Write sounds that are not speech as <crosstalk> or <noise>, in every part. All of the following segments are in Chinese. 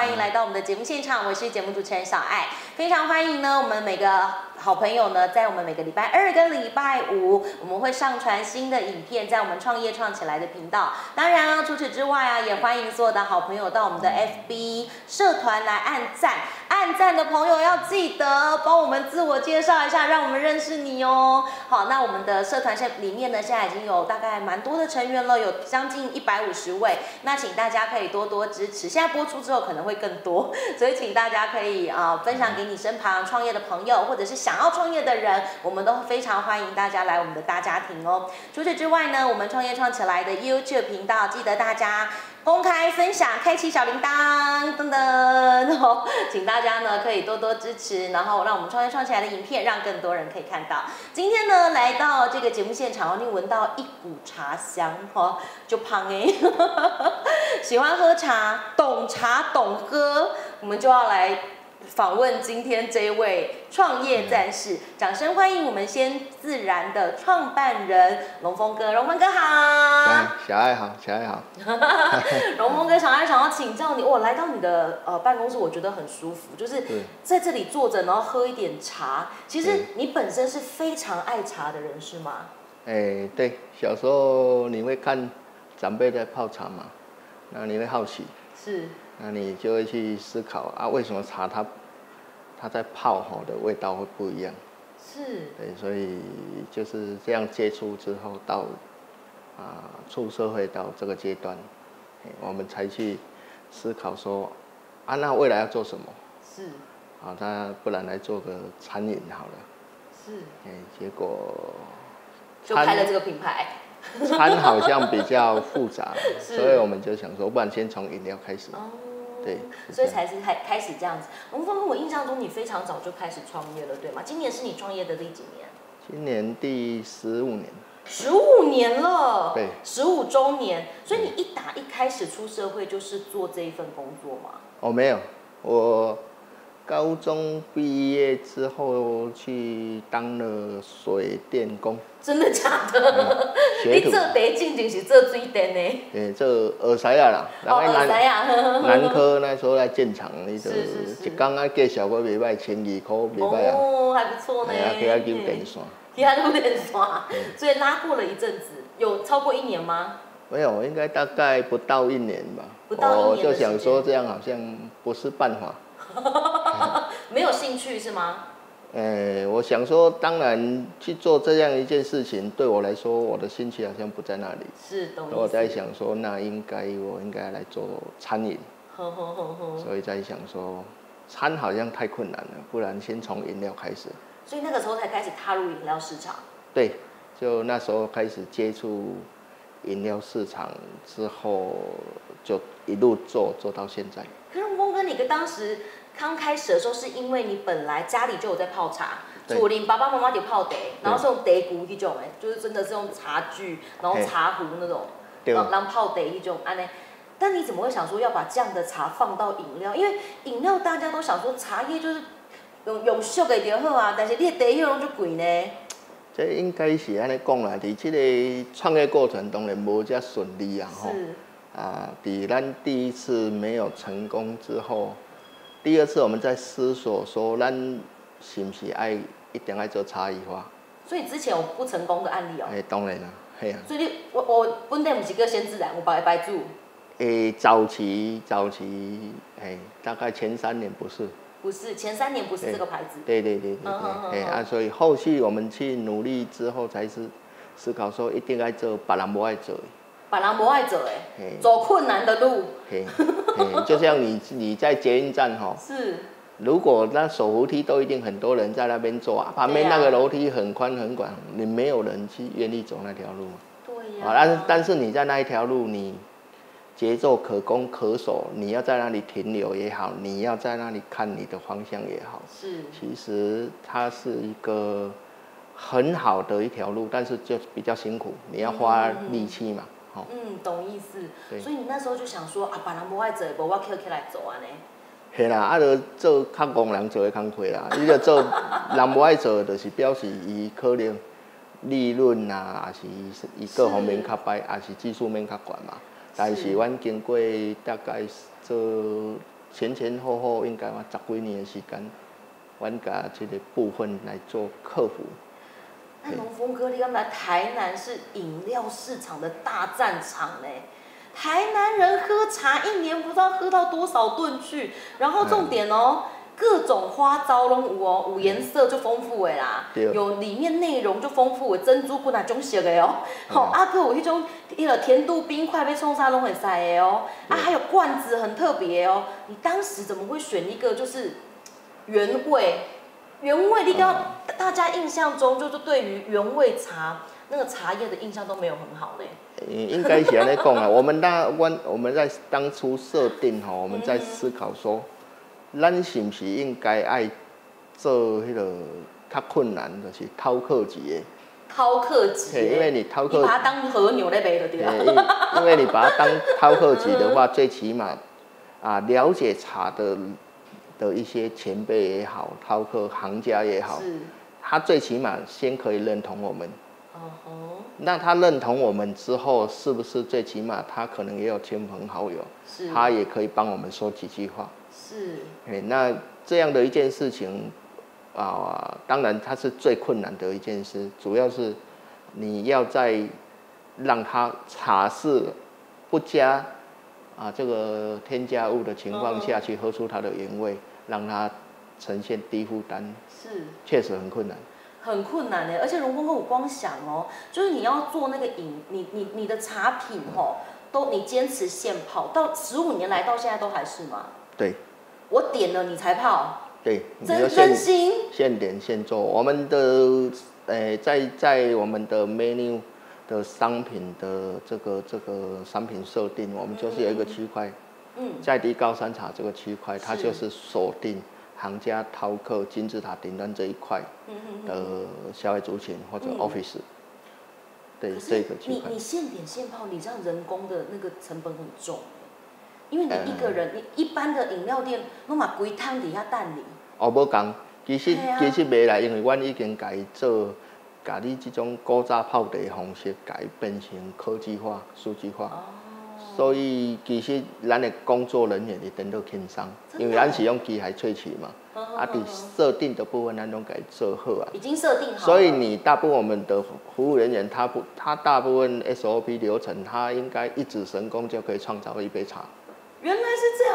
欢迎来到我们的节目现场，我是节目主持人小爱，非常欢迎呢，我们每个。好朋友呢，在我们每个礼拜二跟礼拜五，我们会上传新的影片，在我们创业创起来的频道。当然啊，除此之外啊，也欢迎所有的好朋友到我们的 FB 社团来按赞。按赞的朋友要记得帮我们自我介绍一下，让我们认识你哦。好，那我们的社团现里面呢，现在已经有大概蛮多的成员了，有将近一百五十位。那请大家可以多多支持。现在播出之后可能会会更多，<laughs> 所以请大家可以啊分享给你身旁创业的朋友，或者是想。要创业的人，我们都非常欢迎大家来我们的大家庭哦。除此之外呢，我们创业创起来的 YouTube 频道，记得大家公开分享，开启小铃铛等等，<laughs> 请大家呢可以多多支持，然后让我们创业创起来的影片，让更多人可以看到。今天呢来到这个节目现场，你闻到一股茶香哦，就胖哎，喜欢喝茶，懂茶懂喝，我们就要来。访问今天这位创业战士，掌声欢迎我们先自然的创办人龙峰哥，龙峰哥好，小爱好，小爱好，<laughs> 龙峰哥，小爱想要请教你，我来到你的呃办公室，我觉得很舒服，就是在这里坐着，然后喝一点茶。其实你本身是非常爱茶的人，是吗？哎，对，小时候你会看长辈在泡茶嘛，那你会好奇。是。那你就会去思考啊，为什么茶它它在泡好的味道会不一样？是。对，所以就是这样接触之后，到啊出社会到这个阶段，我们才去思考说啊，那未来要做什么？是。啊，那不然来做个餐饮好了。是。哎，结果就开了这个品牌。餐好像比较复杂，<laughs> 所以我们就想说，不然先从饮料开始。哦。对。所以才是开开始这样子。龙峰，我印象中你非常早就开始创业了，对吗？今年是你创业的第几年？今年第十五年。十五年了。对。十五周年，所以你一打一开始出社会就是做这一份工作吗？哦，没有，我。高中毕业之后去当了水电工，真的假的？你做第一进就是做水电的？诶，做耳塞啊啦，耳塞啊。南科那时候在建厂，你就一刚刚介绍过袂歹，千二块袂歹啊。哦，还不错呢。系啊，去遐丢电线。去遐丢电线，所以拉过了一阵子，有超过一年吗？没有，应该大概不到一年吧。不到一年。我就想说这样好像不是办法。<laughs> 没有兴趣是吗？哎，我想说，当然去做这样一件事情，对我来说，我的兴趣好像不在那里。是，懂。我在想说，那应该我应该来做餐饮。呵呵呵呵。所以在想说，餐好像太困难了，不然先从饮料开始。所以那个时候才开始踏入饮料市场。对，就那时候开始接触饮料市场之后，就一路做做到现在。可是峰哥，你跟当时。刚开始的时候，是因为你本来家里就有在泡茶，祖林爸爸妈妈就泡茶，然后是用茶壶一种，哎，就是真的是用茶具，然后茶壶那种，然后泡茶一种，安呢。但你怎么会想说要把这样的茶放到饮料？因为饮料大家都想说茶叶就是用用熟的就好啊，但是你的茶叶拢就贵呢。这应该是安尼讲啦，伫这个创业过程当然无遮顺利啊，吼。啊，伫咱第一次没有成功之后。第二次我们在思索说，咱是不是爱一定爱做差异化？所以之前有不成功的案例哦。哎，当然啦，嘿啊。所以你我我本来不是叫先自然，我白白住。诶，早期早期，哎，大概前三年不是。不是前三年不是这个牌子。对对对对对。哎啊，所以后续我们去努力之后，才是思考说一定爱做别人不爱做。把人不爱走哎，走困难的路。嘿，就像你你在捷运站哈，<laughs> 是，如果那手扶梯都一定很多人在那边坐啊，旁边那个楼梯很宽很广，你没有人去愿意走那条路。对呀。啊，但是但是你在那一条路，你节奏可攻可守，你要在那里停留也好，你要在那里看你的方向也好，是，其实它是一个很好的一条路，但是就比较辛苦，你要花力气嘛。嗯，懂意思。所以你那时候就想说啊，别人不爱做，无我捡起来做安尼。系啦，啊，就做较工人做的工课啦。<laughs> 伊就做人不爱做，就是表示伊可能利润啊，还是伊各方面较歹，还是技术面较悬嘛。但是阮经过大概做前前后后应该嘛十几年的时间，阮甲即个部分来做克服。那龙峰哥，你刚才台南是饮料市场的大战场呢。台南人喝茶一年不知道喝到多少顿去，然后重点哦，各种花招拢有哦，五颜色就丰富的啦，有里面内容就丰富的珍珠不那种色的哦，好阿哥有迄种一个甜度冰块被冲沙拢很塞的哦，啊还有罐子很特别哦，你当时怎么会选一个就是原味？原味，你刚大家印象中就是对于原味茶那个茶叶的印象都没有很好嘞。应该是安尼讲啊，<laughs> 我们那我我们在当初设定吼，我们在思考说，咱是不是应该爱做迄个较困难的是饕客级的。饕客级。因为你饕客。你把它当和牛来卖就对了。因为你把它当饕客级的话，<laughs> 最起码啊了解茶的。的一些前辈也好，饕客行家也好，他最起码先可以认同我们。哦吼。那他认同我们之后，是不是最起码他可能也有亲朋好友，他也可以帮我们说几句话。是。哎，那这样的一件事情啊，当然它是最困难的一件事，主要是你要在让他茶是不加啊这个添加物的情况下去喝出它的原味。让它呈现低负担是，确实很困难，很困难呢。而且荣峰哥，我光想哦，就是你要做那个饮，你你你的茶品哦，都你坚持现泡，到十五年来到现在都还是吗？对，我点了你才泡，对，真真心现点现做。我们的诶，在在我们的 menu 的商品的这个这个商品设定，我们就是有一个区块。嗯在地高山茶这个区块，它就是锁定行家、饕客、金字塔顶端这一块的消费族群或者 office。对这个区块。你你现点现泡，你这样人工的那个成本很重因为你一个人，你一般的饮料店，我嘛规汤底下蛋里。哦，无讲，其实其实未来，因为阮已经改做，甲你这种古早泡茶方式改变成科技化、数据化。所以其实咱的工作人员一点都轻松，因为咱是用机械萃取嘛，啊，伫设定的部分咱拢改做好啊。已经设定好。所以你大部分我们的服务人员，他不，他大部分 SOP 流程，他应该一指神功就可以创造一杯茶。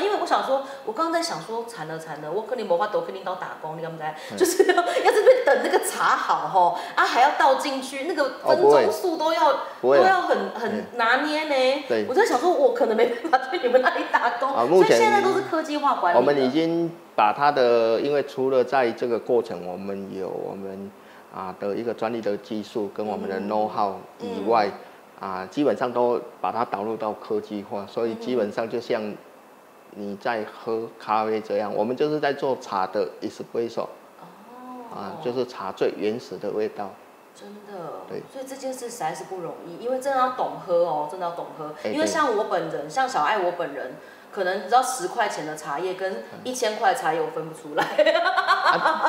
因为我想说，我刚刚在想说，惨了惨了，我肯定无法都肯定到打工，你敢不敢？就是要这边等那个茶好吼，啊还要倒进去，那个分钟数都要都要很很拿捏呢。对，我在想说，我可能没办法去你们那里打工。啊，目前现在都是科技化管理。我们已经把它的，因为除了在这个过程，我们有我们啊的一个专利的技术跟我们的 know how 以外。啊，基本上都把它导入到科技化，所以基本上就像你在喝咖啡这样，我们就是在做茶的 espresso，哦，啊，就是茶最原始的味道。真的。对。所以这件事实在是不容易，因为真的要懂喝哦，真的要懂喝。因为像我本人，像小爱我本人。可能你知道十块钱的茶叶跟一千块茶叶我分不出来，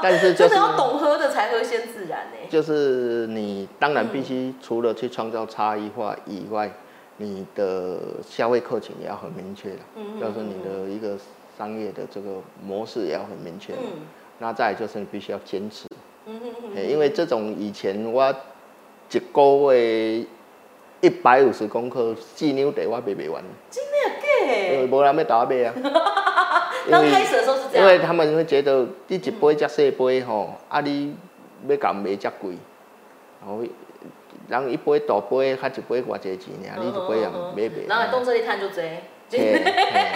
但是 <laughs> 真的要懂喝的才喝先自然呢。就是你当然必须除了去创造差异化以外，你的消费客群也要很明确的，就是你的一个商业的这个模式也要很明确。嗯。那再就是你必须要坚持。嗯嗯嗯。因为这种以前我一个月一百五十公克四牛茶我卖不完。真的因为无人要倒卖啊。<laughs> 刚开始的时候是这样。因为他们会觉得你一杯遮细杯吼，啊你要甲卖遮贵，然后人一杯大杯，较一杯偌济钱尔，你一杯也买不。然后动这一摊就多。嘿，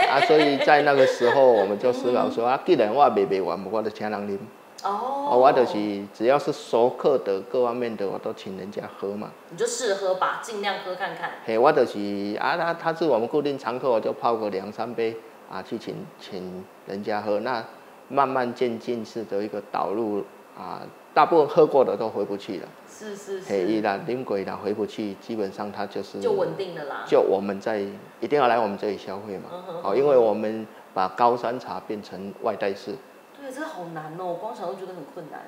啊，所以在那个时候，我们就思考说啊，既然我卖不完，我就请人啉。哦，我就是只要是熟客的各方面的，我都请人家喝嘛。你就试喝吧，尽量喝看看。嘿，我就是啊，他他是我们固定常客，我就泡个两三杯啊，去请请人家喝。那慢慢渐进式的一个导入啊，大部分喝过的都回不去了。是是是。嘿，一旦啉过啦回不去，基本上他就是就稳定的啦。就我们在一定要来我们这里消费嘛，哦，因为我们把高山茶变成外带式。对，这个好难哦！我光想都觉得很困难。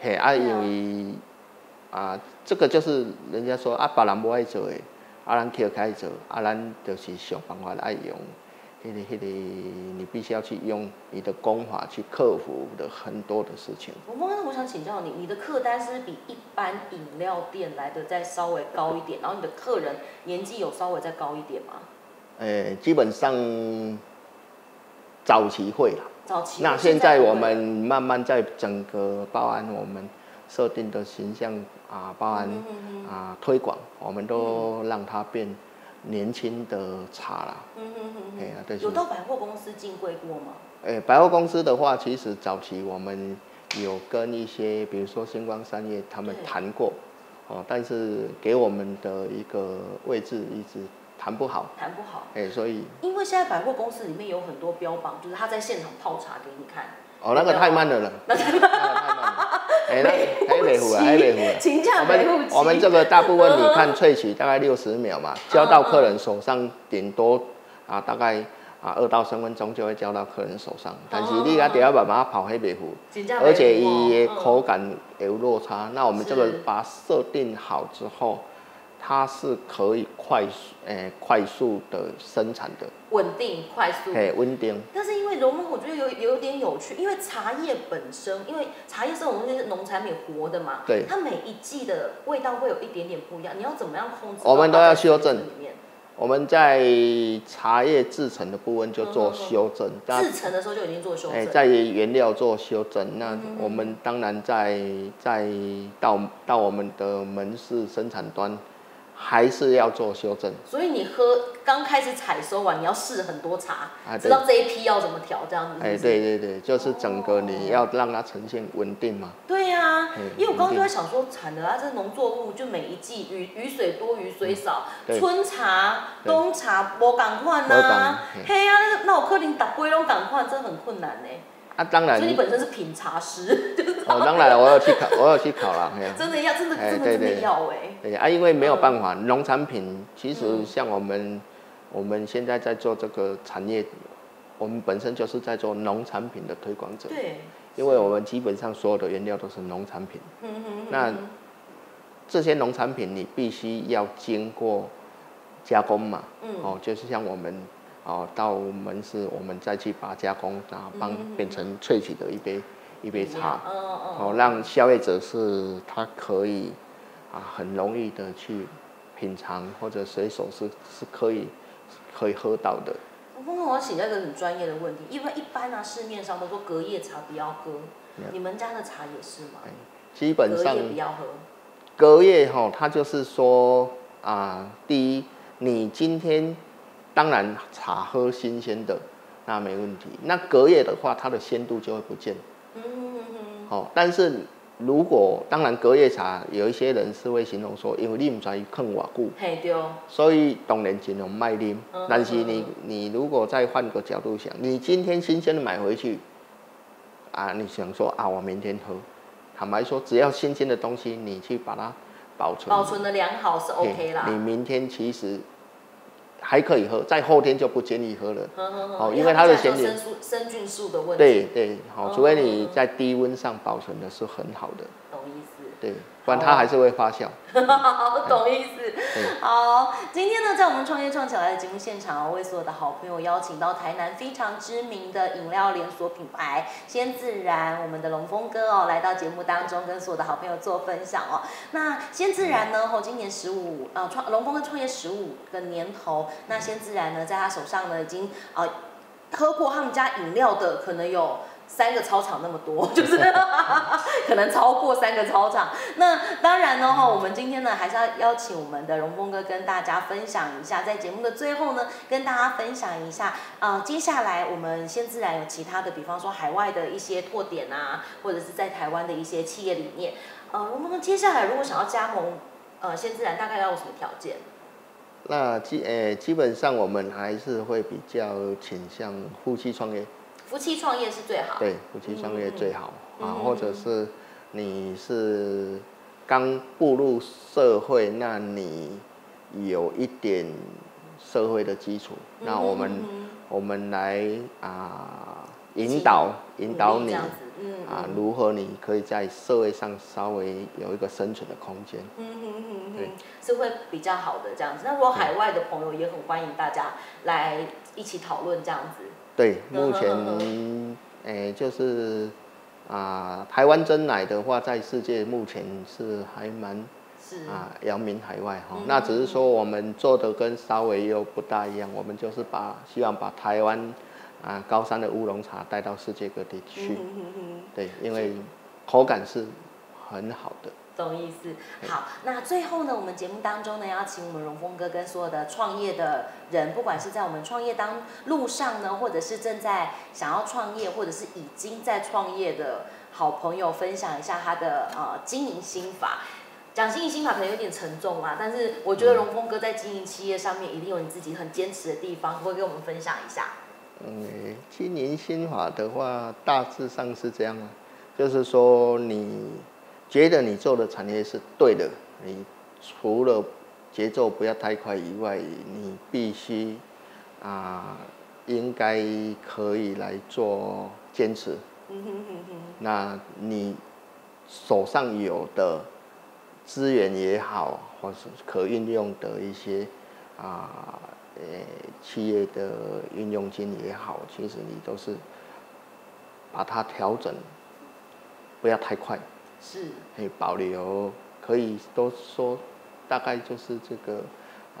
嘿，啊，因为啊，这个就是人家说啊，别人不爱做的，啊，咱去开做，啊，咱就是想办法爱用。那个那个，你必须要去用你的功法去克服的很多的事情。我刚刚我想请教你，你的客单是比一般饮料店来的再稍微高一点，然后你的客人年纪有稍微再高一点吗？呃，基本上早期会了。早期。那现在我们慢慢在整个包含我们设定的形象啊，包含啊推广，我们都让它变。年轻的茶啦，嗯嗯嗯，哎呀，对，有到百货公司进柜过吗？哎，百货公司的话，其实早期我们有跟一些，比如说星光商业他们谈过，哦，但是给我们的一个位置一直谈不好，谈不好，哎，所以因为现在百货公司里面有很多标榜，就是他在现场泡茶给你看。哦，那个太慢了了，那太慢了。<laughs> 哎，那 <laughs> 还没糊啊，还没糊啊。我们我们这个大部分你看萃取大概六十秒嘛，交到客人手上顶多啊大概啊二到三分钟就会交到客人手上。但是你要第二把把它跑黑白糊，而且伊口感有落差。那我们这个把设定好之后。它是可以快速诶快速的生产的，稳定快速，诶稳定。但是因为龙凤，我觉得有有点有趣，因为茶叶本身，因为茶叶这种东西是农产品活的嘛，对，它每一季的味道会有一点点不一样，你要怎么样控制？我们都要修正。我们在茶叶制成的部分就做修正，制成的时候就已经做修正。在原料做修正，那我们当然在在到到我们的门市生产端。还是要做修正，所以你喝刚开始采收完，你要试很多茶，知道这一批要怎么调，这样子。哎，对对对，就是整个你要让它呈现稳定嘛。对呀，因为我刚刚就在想说，产的啊，这农作物就每一季雨雨水多雨水少，春茶冬茶无赶快呐，嘿啊，那我可能打归拢赶快，真很困难呢。啊，当然。所以你本身是品茶师。<laughs> 哦，当然了，我要去考，我要去考了。<laughs> 真的要，真的真的真的要哎。对啊，因为没有办法，农产品其实像我们，我们现在在做这个产业，我们本身就是在做农产品的推广者。对。因为我们基本上所有的原料都是农产品。嗯哼。那这些农产品你必须要经过加工嘛？嗯。哦，就是像我们。哦，到门市我们再去把加工，然后帮变成萃取的一杯一杯茶，哦，让消费者是他可以啊很容易的去品尝或者随手是是可以可以喝到的。我刚刚我要请教一个很专业的问题，因为一般啊市面上都说隔夜茶不要喝，你们家的茶也是吗？基本上隔夜不要喝。隔夜哈，它就是说啊，第一，你今天。当然，茶喝新鲜的那没问题。那隔夜的话，它的鲜度就会不见。嗯嗯嗯。好，但是如果当然隔夜茶，有一些人是会形容说，因为你唔在于坑瓦固，嘿对。所以当然尽量卖啉。但是你你如果再换个角度想，你今天新鲜的买回去，啊，你想说啊，我明天喝。坦白说，只要新鲜的东西，你去把它保存，保存的良好是 OK 啦。你明天其实。还可以喝，在后天就不建议喝了。好，因为它的咸碱、生菌素的问题。对对，好，除非你在低温上保存的是很好的。懂意思。对。不然它还是会发酵。<laughs> 懂意思。好，今天呢，在我们创业创起来的节目现场为所有的好朋友邀请到台南非常知名的饮料连锁品牌鲜自然，我们的龙峰哥哦，来到节目当中跟所有的好朋友做分享哦。那鲜自然呢，哦，今年十五呃，创龙峰哥创业十五个年头，那鲜自然呢，在他手上呢，已经啊，喝过他们家饮料的可能有。三个操场那么多，<laughs> 就是可能超过三个操场。那当然呢，哈，我们今天呢还是要邀请我们的荣峰哥跟大家分享一下，在节目的最后呢，跟大家分享一下，啊，接下来我们先自然有其他的，比方说海外的一些拓点啊，或者是在台湾的一些企业理念。呃，荣峰哥接下来如果想要加盟，呃，先自然大概要有什么条件？那基诶，基本上我们还是会比较倾向夫妻创业。夫妻创业是最好。对，夫妻创业最好啊，或者是你是刚步入社会，那你有一点社会的基础，那我们我们来啊引导引导你，嗯啊，如何你可以在社会上稍微有一个生存的空间。嗯哼哼哼，是会比较好的这样子。那如果海外的朋友也很欢迎大家来一起讨论这样子。对，<laughs> 目前诶就是啊，台湾真奶的话，在世界目前是还蛮。啊，扬名海外哈，那只是说我们做的跟稍微又不大一样，我们就是把希望把台湾啊高山的乌龙茶带到世界各地去，对，因为口感是很好的。懂意思。好，那最后呢，我们节目当中呢，要请我们荣峰哥跟所有的创业的人，不管是在我们创业当路上呢，或者是正在想要创业，或者是已经在创业的好朋友，分享一下他的呃经营心法。讲经营心法可能有点沉重啊，但是我觉得荣峰哥在经营企业上面一定有你自己很坚持的地方，会跟我们分享一下。嗯，经营心法的话，大致上是这样啊，就是说你觉得你做的产业是对的，你除了节奏不要太快以外，你必须啊，应该可以来做坚持。嗯哼哼哼。那你手上有的。资源也好，或是可运用的一些啊，呃，企业的运用金也好，其实你都是把它调整，不要太快，是，可以保留，可以都说，大概就是这个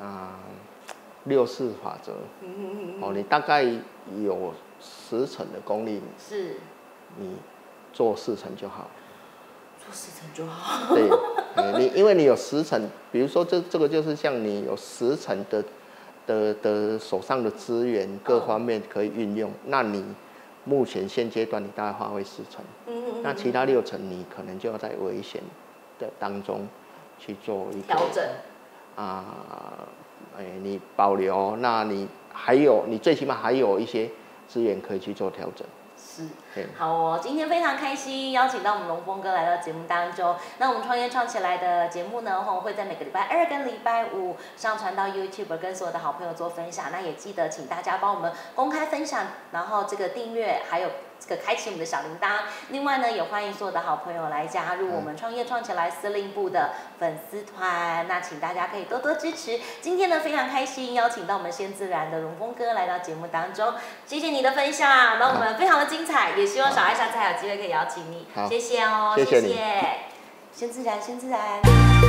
啊，六四法则，哦，你大概有十成的功力，是，你做四成就好。做四成就好。对，<laughs> 你因为你有十成，比如说这这个就是像你有十成的的的手上的资源各方面可以运用，那你目前现阶段你大概花费四成，嗯嗯那其他六成你可能就要在危险的当中去做一个调整。啊，哎，你保留，那你还有你最起码还有一些资源可以去做调整。好哦，今天非常开心，邀请到我们龙峰哥来到节目当中。那我们创业创起来的节目呢，会在每个礼拜二跟礼拜五上传到 YouTube，跟所有的好朋友做分享。那也记得请大家帮我们公开分享，然后这个订阅，还有。这个开启我们的小铃铛，另外呢，也欢迎所有的好朋友来加入我们创业创起来司令部的粉丝团。那请大家可以多多支持。今天呢，非常开心邀请到我们先自然的荣峰哥来到节目当中，谢谢你的分享，那我们非常的精彩，也希望小爱下次还有机会可以邀请你。谢谢哦，谢谢。先自然，先自然。